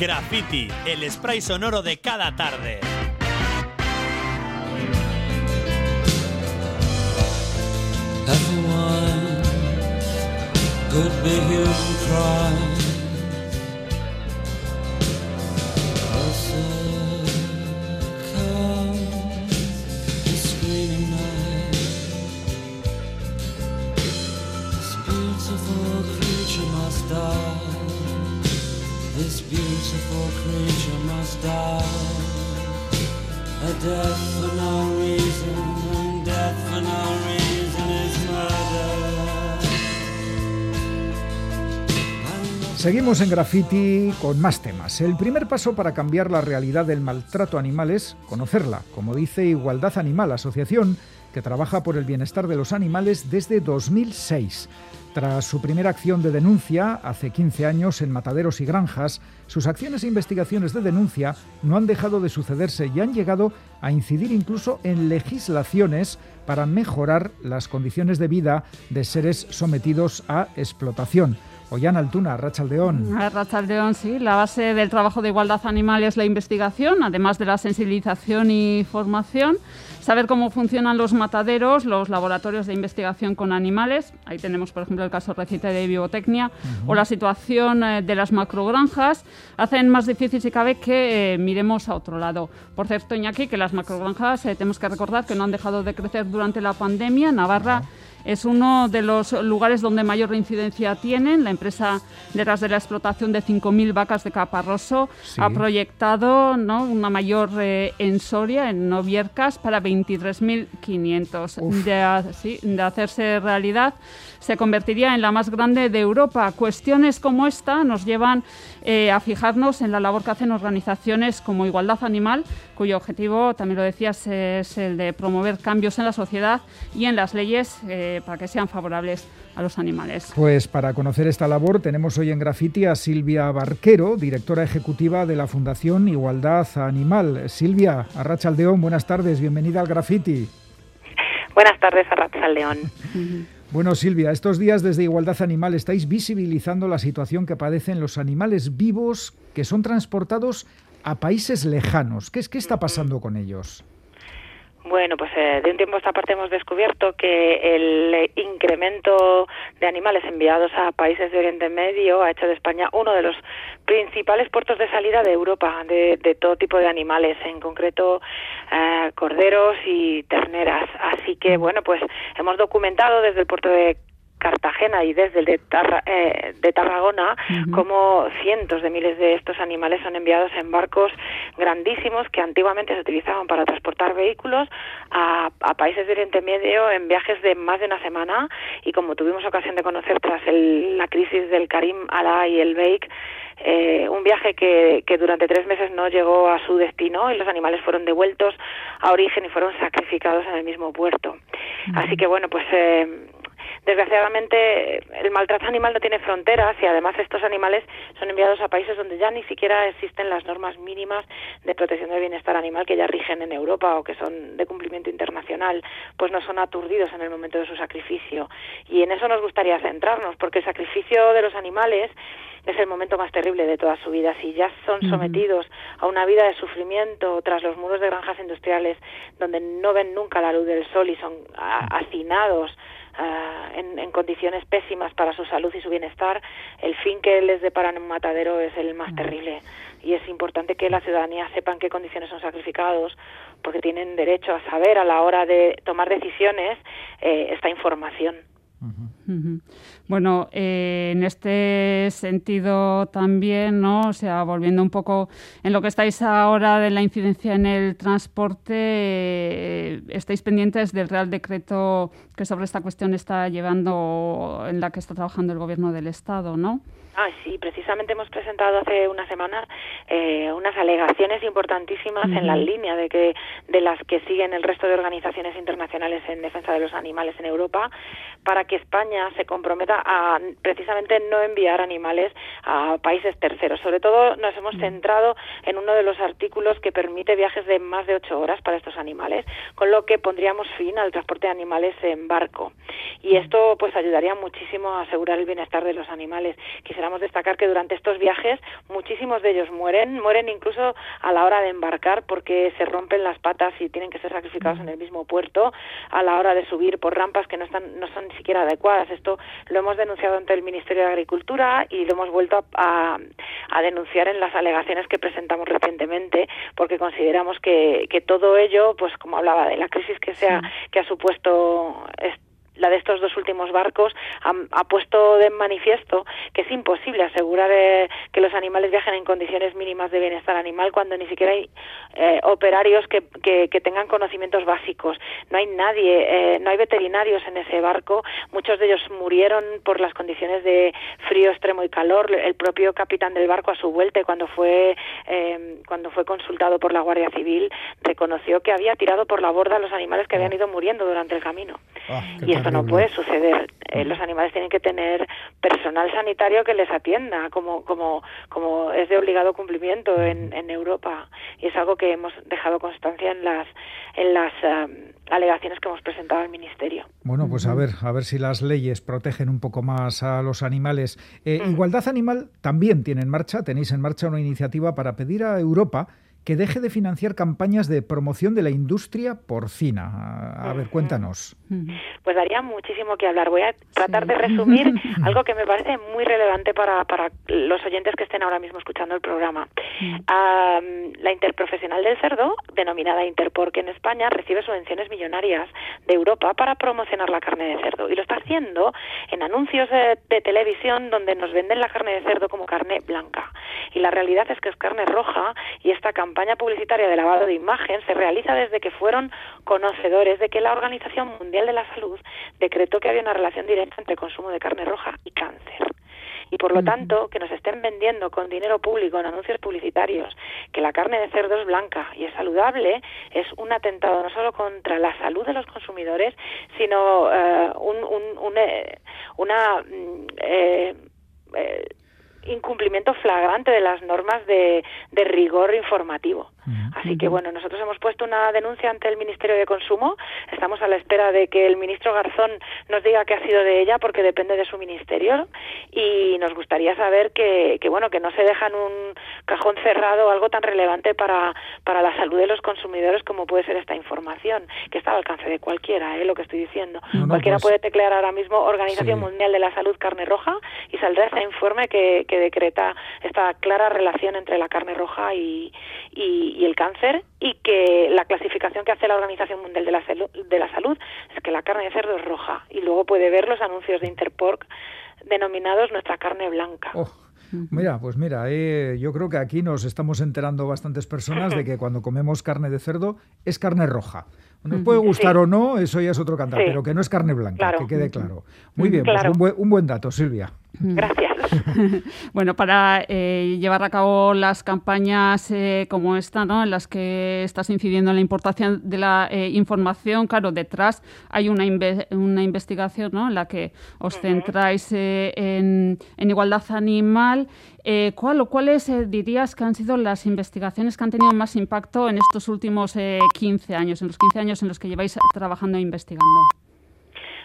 Graffiti, el spray sonoro de cada tarde. Seguimos en Graffiti con más temas. El primer paso para cambiar la realidad del maltrato a animales, conocerla, como dice Igualdad Animal, asociación que trabaja por el bienestar de los animales desde 2006. Tras su primera acción de denuncia, hace 15 años, en mataderos y granjas, sus acciones e investigaciones de denuncia no han dejado de sucederse y han llegado a incidir incluso en legislaciones para mejorar las condiciones de vida de seres sometidos a explotación. Ollana Altuna, Rachaldeón. Rachaldeón, sí. La base del trabajo de igualdad animal es la investigación, además de la sensibilización y formación. Saber cómo funcionan los mataderos, los laboratorios de investigación con animales. Ahí tenemos, por ejemplo, el caso reciente de biotecnia o la situación eh, de las macrogranjas. Hacen más difícil, si cabe, que eh, miremos a otro lado. Por cierto, Iñaki, que las macrogranjas eh, tenemos que recordar que no han dejado de crecer durante la pandemia. Navarra. Es uno de los lugares donde mayor reincidencia tienen. La empresa detrás de la explotación de 5.000 vacas de caparroso Sí. ha proyectado ¿no? una mayor eh, en Soria, en Noviercas, para 23.500. De, sí, de hacerse realidad, se convertiría en la más grande de Europa. Cuestiones como esta nos llevan eh, a fijarnos en la labor que hacen organizaciones como Igualdad Animal, cuyo objetivo, también lo decías, es el de promover cambios en la sociedad y en las leyes eh, para que sean favorables a los animales. Pues para conocer esta labor tenemos hoy en Graffiti a Silvia Barquero, directora ejecutiva de la Fundación Igualdad Animal. Silvia, Arrachaldeón, buenas tardes, bienvenida al Graffiti. Buenas tardes, Arracha León. Bueno, Silvia, estos días desde Igualdad Animal estáis visibilizando la situación que padecen los animales vivos que son transportados a países lejanos. ¿Qué qué está pasando con ellos? Bueno, pues eh, de un tiempo a esta parte hemos descubierto que el eh, incremento de animales enviados a países de Oriente Medio ha hecho de España uno de los principales puertos de salida de Europa de, de todo tipo de animales, en concreto eh, corderos y terneras. Así que, bueno, pues hemos documentado desde el puerto de Cartagena y desde el de, Tarra- eh, de Tarragona como cientos de miles de estos animales son enviados en barcos grandísimos que antiguamente se utilizaban para transportar vehículos a, a países de Oriente Medio en viajes de más de una semana. Y como tuvimos ocasión de conocer tras el- la crisis del Karim Alá y el Beik eh, un viaje que, que durante tres meses no llegó a su destino y los animales fueron devueltos a origen y fueron sacrificados en el mismo puerto. Así que bueno, pues eh, desgraciadamente el maltrato animal no tiene fronteras y además estos animales son enviados a países donde ya ni siquiera existen las normas mínimas de protección del bienestar animal que ya rigen en Europa o que son de cumplimiento internacional, pues no son aturdidos en el momento de su sacrificio. Y en eso nos gustaría centrarnos, porque el sacrificio de los animales es el momento más terrible de toda su vida. Si ya son sometidos a una vida de sufrimiento tras los muros de granjas industriales, donde no ven nunca la luz del sol y son hacinados ah, en, en condiciones pésimas para su salud y su bienestar, el fin que les deparan en un matadero es el más terrible. Y es importante que la ciudadanía sepa en qué condiciones son sacrificados, porque tienen derecho a saber a la hora de tomar decisiones eh, esta información. Bueno, eh, en este sentido también, ¿no? O sea, volviendo un poco en lo que estáis ahora de la incidencia en el transporte, eh, estáis pendientes del Real Decreto que sobre esta cuestión está llevando, en la que está trabajando el Gobierno del Estado, ¿no? Ah, sí, precisamente hemos presentado hace una semana eh, unas alegaciones importantísimas en la línea de que de las que siguen el resto de organizaciones internacionales en defensa de los animales en Europa para que España se comprometa a precisamente no enviar animales a países terceros. Sobre todo nos hemos centrado en uno de los artículos que permite viajes de más de ocho horas para estos animales, con lo que pondríamos fin al transporte de animales en barco. Y esto pues ayudaría muchísimo a asegurar el bienestar de los animales. Quisiéramos destacar que durante estos viajes muchísimos de ellos mueren, mueren incluso a la hora de embarcar porque se rompen las patas y tienen que ser sacrificados en el mismo puerto a la hora de subir por rampas que no están no son ni siquiera adecuadas. Esto lo hemos denunciado ante el Ministerio de Agricultura y lo hemos vuelto a, a denunciar en las alegaciones que presentamos recientemente porque consideramos que, que todo ello, pues como hablaba de la crisis que sea que ha supuesto la de estos dos últimos barcos ha, puesto de manifiesto que es imposible asegurar eh, que los animales viajen en condiciones mínimas de bienestar animal cuando ni siquiera hay eh, operarios que, que, tengan conocimientos básicos. No hay nadie, eh, no hay veterinarios en ese barco. Muchos de ellos murieron por las condiciones de frío extremo y calor. El propio capitán del barco a su vuelta cuando fue cuando fue consultado por la Guardia Civil reconoció que había tirado por la borda a los animales que habían ido muriendo durante el camino. Ah, y esto no puede suceder. Eh, los animales tienen que tener personal sanitario que les atienda, como, como, como es de obligado cumplimiento en, en Europa. Y es algo que hemos dejado constancia en las, en las um, alegaciones que hemos presentado al Ministerio. Bueno, pues a ver, a ver si las leyes protegen un poco más a los animales. Eh, Igualdad Animal también tiene en marcha, tenéis en marcha una iniciativa para pedir a Europa que deje de financiar campañas de promoción de la industria porcina. A, ver, cuéntanos. Pues daría muchísimo que hablar. Voy a tratar de resumir algo que me parece muy relevante para, para los oyentes que estén ahora mismo escuchando el programa. la Interprofesional del Cerdo, denominada Interpork en España, recibe subvenciones millonarias de Europa para promocionar la carne de cerdo y lo está haciendo en anuncios de, de televisión donde nos venden la carne de cerdo como carne blanca. Y la realidad es que es carne roja y esta campaña campaña publicitaria de lavado de imagen se realiza desde que fueron conocedores de que la Organización Mundial de la Salud decretó que había una relación directa entre consumo de carne roja y cáncer. Y por lo tanto, que nos estén vendiendo con dinero público en anuncios publicitarios que la carne de cerdo es blanca y es saludable, es un atentado no solo contra la salud de los consumidores, sino eh, un, eh, una mm, eh, incumplimiento flagrante de las normas de, de rigor informativo. Así que bueno, nosotros hemos puesto una denuncia ante el Ministerio de Consumo. Estamos a la espera de que el ministro Garzón nos diga qué ha sido de ella, porque depende de su ministerio. Y nos gustaría saber que, que bueno, que no se deja en un cajón cerrado algo tan relevante para, para la salud de los consumidores como puede ser esta información, que está al alcance de cualquiera, ¿eh? lo que estoy diciendo. cualquiera pues puede teclear ahora mismo Organización Mundial de la Salud Carne Roja y saldrá ese informe que, que decreta esta clara relación entre la carne roja y, y, el cáncer y que la clasificación que hace la Organización Mundial de la, de la Salud es que la carne de cerdo es roja y luego puede ver los anuncios de Interpork denominados nuestra carne blanca. Oh, mira, pues mira, eh, yo creo que aquí nos estamos enterando bastantes personas de que cuando comemos carne de cerdo es carne roja. Nos puede gustar o no, eso ya es otro cantar, pero que no es carne blanca, que quede claro. Muy bien, pues un, buen, un buen dato, Silvia. Gracias. bueno, para eh, llevar a cabo las campañas eh, como esta, ¿no? en las que estás incidiendo en la importancia de la eh, información, claro, detrás hay una, una investigación ¿no? en la que os centráis en, en, igualdad animal. ¿cuál, ¿Cuáles dirías que han sido las investigaciones que han tenido más impacto en estos últimos 15 años, en los 15 años en los que lleváis trabajando e investigando?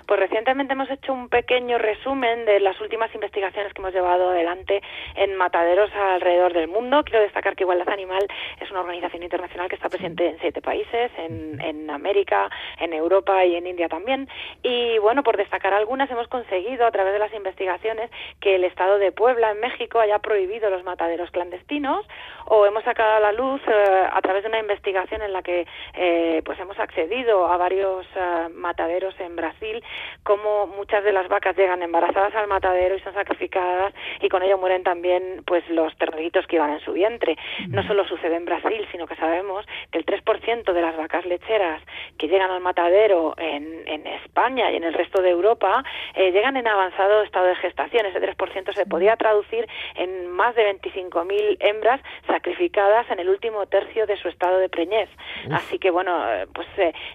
Pues recientemente hemos hecho un pequeño resumen de las últimas investigaciones que hemos llevado adelante en mataderos alrededor del mundo. Quiero destacar que Igualdad Animal es una organización internacional que está presente en siete países, en, América, en Europa y en India también. Y bueno, por destacar algunas, hemos conseguido a través de las investigaciones que el Estado de Puebla, en México, haya prohibido los mataderos clandestinos o hemos sacado a la luz eh, a través de una investigación en la que eh, pues hemos accedido a varios eh, mataderos en Brasil como muchas de las vacas llegan embarazadas al matadero y son sacrificadas y con ello mueren también pues los terneritos que iban en su vientre. No solo sucede en Brasil, sino que sabemos que el 3% de las vacas lecheras que llegan al matadero en, en España y en el resto de Europa eh, llegan en avanzado estado de gestación. Ese 3% se podía traducir en más de 25.000 hembras sacrificadas en el último tercio de su estado de preñez. Así que bueno, pues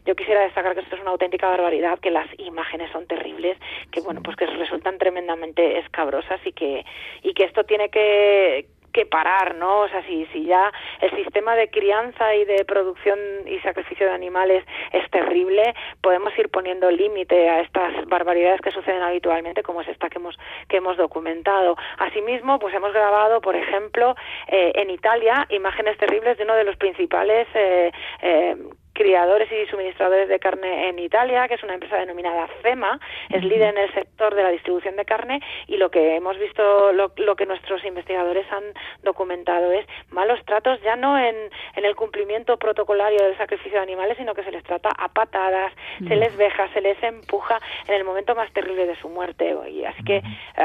yo quisiera destacar que esto es una auténtica barbaridad, que las imágenes son terribles, que bueno, pues que resultan tremendamente escabrosas y que y que esto tiene que que parar, ¿no? O sea, si, si ya el sistema de crianza y de producción y sacrificio de animales es terrible, podemos ir poniendo límite a estas barbaridades que suceden habitualmente, como es esta que hemos, que hemos documentado. Asimismo, pues hemos grabado, por ejemplo, eh, en Italia, imágenes terribles de uno de los principales eh, eh, criadores y suministradores de carne en Italia, que es una empresa denominada FEMA, es líder en el sector de la distribución de carne y lo que hemos visto, lo, que nuestros investigadores han documentado es malos tratos ya no en, en, el cumplimiento protocolario del sacrificio de animales, sino que se les trata a patadas, se les veja, se les empuja en el momento más terrible de su muerte. Y así que, eh,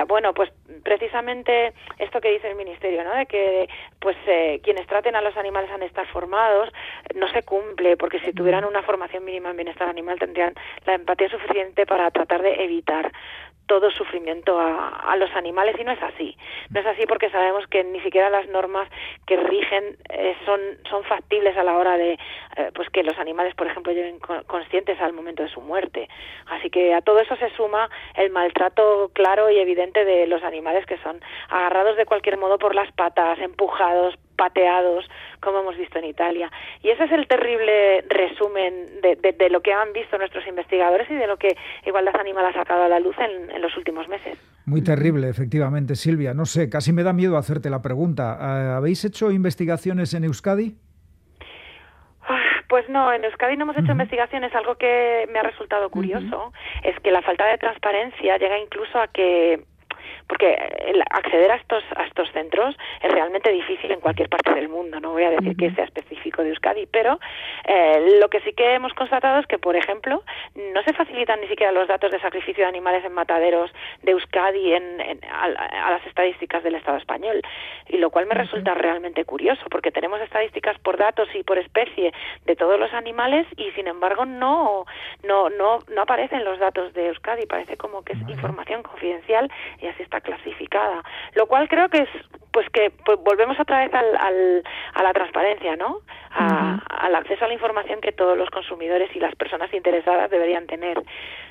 bueno, pues precisamente esto que dice el Ministerio, ¿no? De que pues eh, quienes traten a los animales han de estar formados, no se cumple, porque si tuvieran una formación mínima en bienestar animal tendrían la empatía suficiente para tratar de evitar todo sufrimiento a, los animales y no es así. No es así porque sabemos que ni siquiera las normas que rigen eh, son, son factibles a la hora de eh, pues que los animales, por ejemplo, lleguen conscientes al momento de su muerte. Así que a todo eso se suma el maltrato claro y evidente de los animales que son agarrados de cualquier modo por las patas, empujados, pateados, como hemos visto en Italia. Y ese es el terrible resumen de, de, lo que han visto nuestros investigadores y de lo que Igualdad Animal ha sacado a la luz en, en los últimos meses. Muy terrible, efectivamente, Silvia. No sé, casi me da miedo hacerte la pregunta. Ah, ¿Habéis hecho investigaciones en Euskadi? Ah, pues no, en Euskadi no hemos hecho investigaciones. Algo que me ha resultado curioso es que la falta de transparencia llega incluso a que porque acceder a estos a estos centros es realmente difícil en cualquier parte del mundo no voy a decir que sea específico de Euskadi pero eh, lo que sí que hemos constatado es que por ejemplo no se facilitan ni siquiera los datos de sacrificio de animales en mataderos de Euskadi en, a, las estadísticas del Estado español y lo cual me resulta realmente curioso porque tenemos estadísticas por datos y por especie de todos los animales y sin embargo no no no no aparecen los datos de Euskadi parece como que es información confidencial y así está clasificada, lo cual creo que es pues que pues, volvemos otra vez al, al, a la transparencia, ¿no? Al acceso a la información que todos los consumidores y las personas interesadas deberían tener.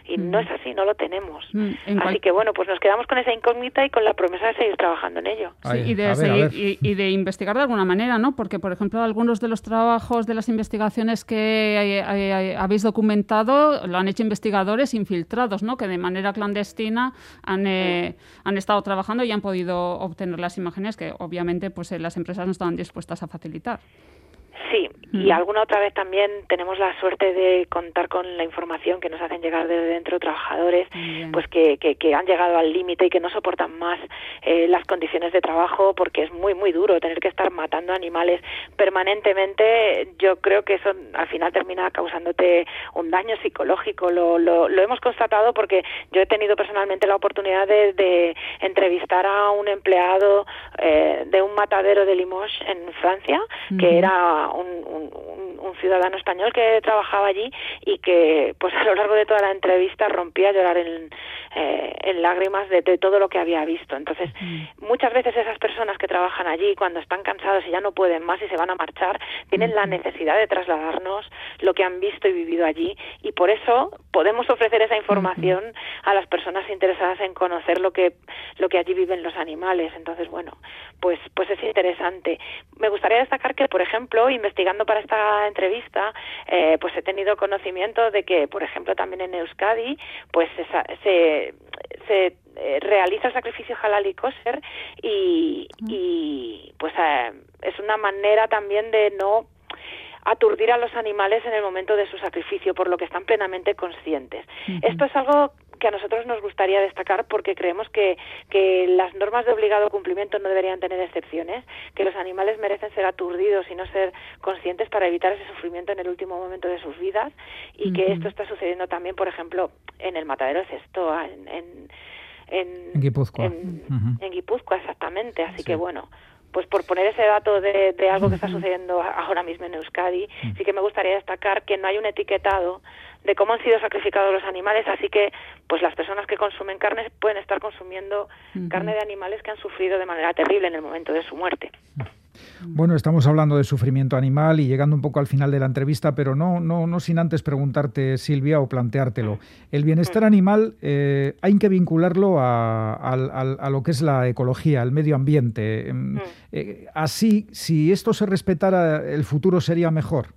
Y no es así, no lo tenemos. Mm, así que bueno, pues nos quedamos con esa incógnita y con la promesa de seguir trabajando en ello. y, de Y, de investigar de alguna manera, ¿no? Porque, por ejemplo, algunos de los trabajos de las investigaciones que eh, eh, habéis documentado lo han hecho investigadores infiltrados, ¿no? Que de manera clandestina han, eh, han estado trabajando y han podido obtener las imágenes que obviamente pues eh, las empresas no estaban dispuestas a facilitar. Sí, y alguna otra vez también tenemos la suerte de contar con la información que nos hacen llegar desde dentro trabajadores, pues que, que, han llegado al límite y que no soportan más eh, las condiciones de trabajo porque es muy, muy duro tener que estar matando animales permanentemente. Yo creo que eso al final termina causándote un daño psicológico. Lo, lo, lo hemos constatado porque yo he tenido personalmente la oportunidad de, de entrevistar a un empleado matadero de Limoges en Francia, que era un un, ciudadano español que trabajaba allí y que pues a lo largo de toda la entrevista rompía a llorar en, eh, lágrimas de, todo lo que había visto. Entonces, muchas veces esas personas que trabajan allí, cuando están cansados y ya no pueden más y se van a marchar, tienen la necesidad de trasladarnos lo que han visto y vivido allí y por eso podemos ofrecer esa información a las personas interesadas en conocer lo que lo que allí viven los animales. Entonces, bueno, pues pues es interesante. Me gustaría destacar que, por ejemplo, investigando para esta entrevista, eh, pues he tenido conocimiento de que, por ejemplo, también en Euskadi, pues se, se, eh, realiza el sacrificio halal y kosher y, y pues eh, es una manera también de no aturdir a los animales en el momento de su sacrificio, por lo que están plenamente conscientes. Esto es algo que a nosotros nos gustaría destacar porque creemos que, que las normas de obligado cumplimiento no deberían tener excepciones, que los animales merecen ser aturdidos y no ser conscientes para evitar ese sufrimiento en el último momento de sus vidas y que esto está sucediendo también, por ejemplo, en el matadero de Cestoa, en, en en, Guipúzcoa. En, Guipúzcoa, exactamente. Así que bueno, pues por poner ese dato de, de algo que está sucediendo ahora mismo en Euskadi, sí que me gustaría destacar que no hay un etiquetado de cómo han sido sacrificados los animales, así que pues las personas que consumen carne pueden estar consumiendo carne de animales que han sufrido de manera terrible en el momento de su muerte. Bueno, estamos hablando de sufrimiento animal y llegando un poco al final de la entrevista, pero no, no, no sin antes preguntarte, Silvia, o planteártelo. El bienestar animal eh, hay que vincularlo a, a, lo que es la ecología, el medio ambiente. Em, eh, así, si esto se respetara, el futuro sería mejor.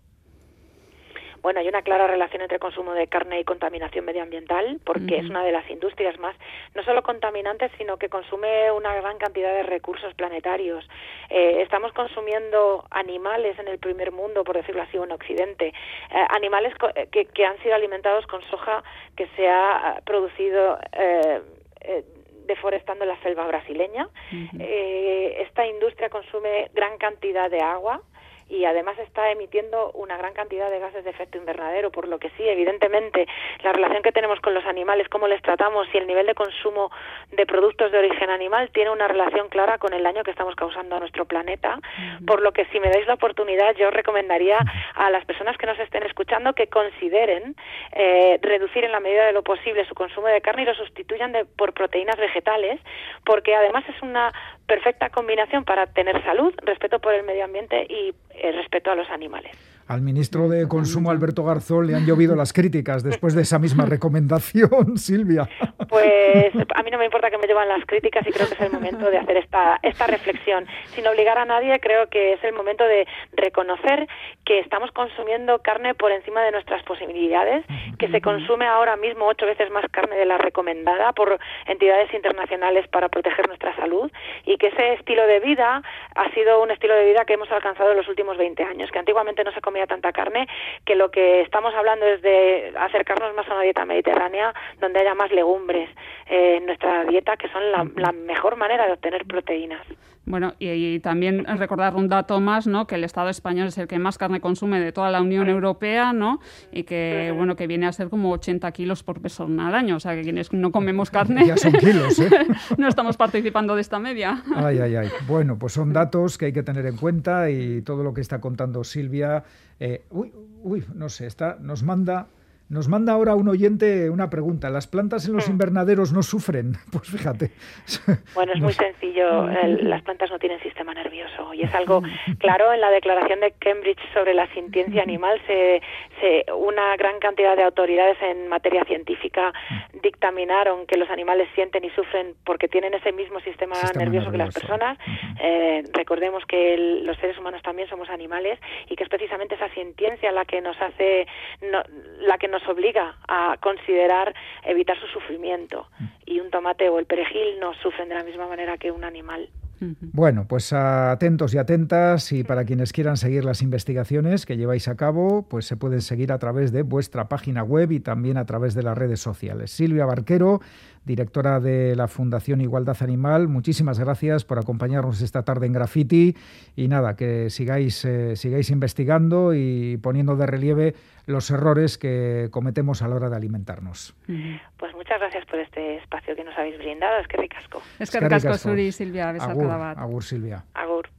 Bueno, hay una clara relación entre consumo de carne y contaminación medioambiental, porque es una de las industrias más, no solo contaminantes, sino que consume una gran cantidad de recursos planetarios. Eh, estamos consumiendo animales en el primer mundo, por decirlo así, o en Occidente, eh, animales eh, que, han sido alimentados con soja que se ha producido deforestando la selva brasileña. esta industria consume gran cantidad de agua, y además está emitiendo una gran cantidad de gases de efecto invernadero, por lo que sí, evidentemente, la relación que tenemos con los animales, cómo les tratamos y el nivel de consumo de productos de origen animal tiene una relación clara con el daño que estamos causando a nuestro planeta, por lo que si me dais la oportunidad, yo recomendaría a las personas que nos estén escuchando que consideren eh, reducir en la medida de lo posible su consumo de carne y lo sustituyan por proteínas vegetales, porque además es una perfecta combinación para tener salud, respeto por el medio ambiente y eh, respeto a los animales. Al ministro de Consumo, Alberto Garzón, le han llovido las críticas después de esa misma recomendación, Silvia. Pues a mí no me importa que me llevan las críticas y creo que es el momento de hacer esta, esta reflexión. Sin obligar a nadie, creo que es el momento de reconocer que estamos consumiendo carne por encima de nuestras posibilidades, que se consume ahora mismo ocho veces más carne de la recomendada por entidades internacionales para proteger nuestra salud y que ese estilo de vida ha sido un estilo de vida que hemos alcanzado en los últimos 20 años, que antiguamente no se comía tanta carne, que lo que estamos hablando es de acercarnos más a una dieta mediterránea donde haya más legumbres eh, en nuestra dieta, que son la mejor manera de obtener proteínas. Bueno, y, también recordar un dato más, ¿no? Que el Estado español es el que más carne consume de toda la Unión Europea, ¿no? Y que, bueno, que viene a ser como 80 kilos por persona al año. O sea, que quienes no comemos carne... Ya son kilos, ¿eh? no estamos participando de esta media. Ay, ay, ay. Bueno, pues son datos que hay que tener en cuenta y todo lo que está contando Silvia... Eh, uy, uy, no sé, está, nos manda nos manda ahora un oyente una pregunta. ¿Las plantas en los hmm. invernaderos no sufren? Pues fíjate. Bueno, es muy sencillo. las plantas no tienen sistema nervioso y es algo claro. En la declaración de Cambridge sobre la sintiencia animal, se, una gran cantidad de autoridades en materia científica dictaminaron que los animales sienten y sufren porque tienen ese mismo sistema, nervioso, que las personas. Eh, recordemos que los seres humanos también somos animales y que es precisamente esa sintiencia la que nos hace, la que nos nos obliga a considerar evitar su sufrimiento. Y un tomate o el perejil no sufren de la misma manera que un animal. Bueno, pues atentos y atentas y para quienes quieran seguir las investigaciones que lleváis a cabo, pues se pueden seguir a través de vuestra página web y también a través de las redes sociales. Silvia Barquero, directora de la Fundación Igualdad Animal, muchísimas gracias por acompañarnos esta tarde en Graffiti y nada, que sigáis, eh, sigáis investigando y poniendo de relieve los errores que cometemos a la hora de alimentarnos. Pues muchas gracias por este espacio que nos habéis brindado. Es que ricasco. Es que ricasco, Suri, Silvia, Agur, Agur, Silvia. Agur.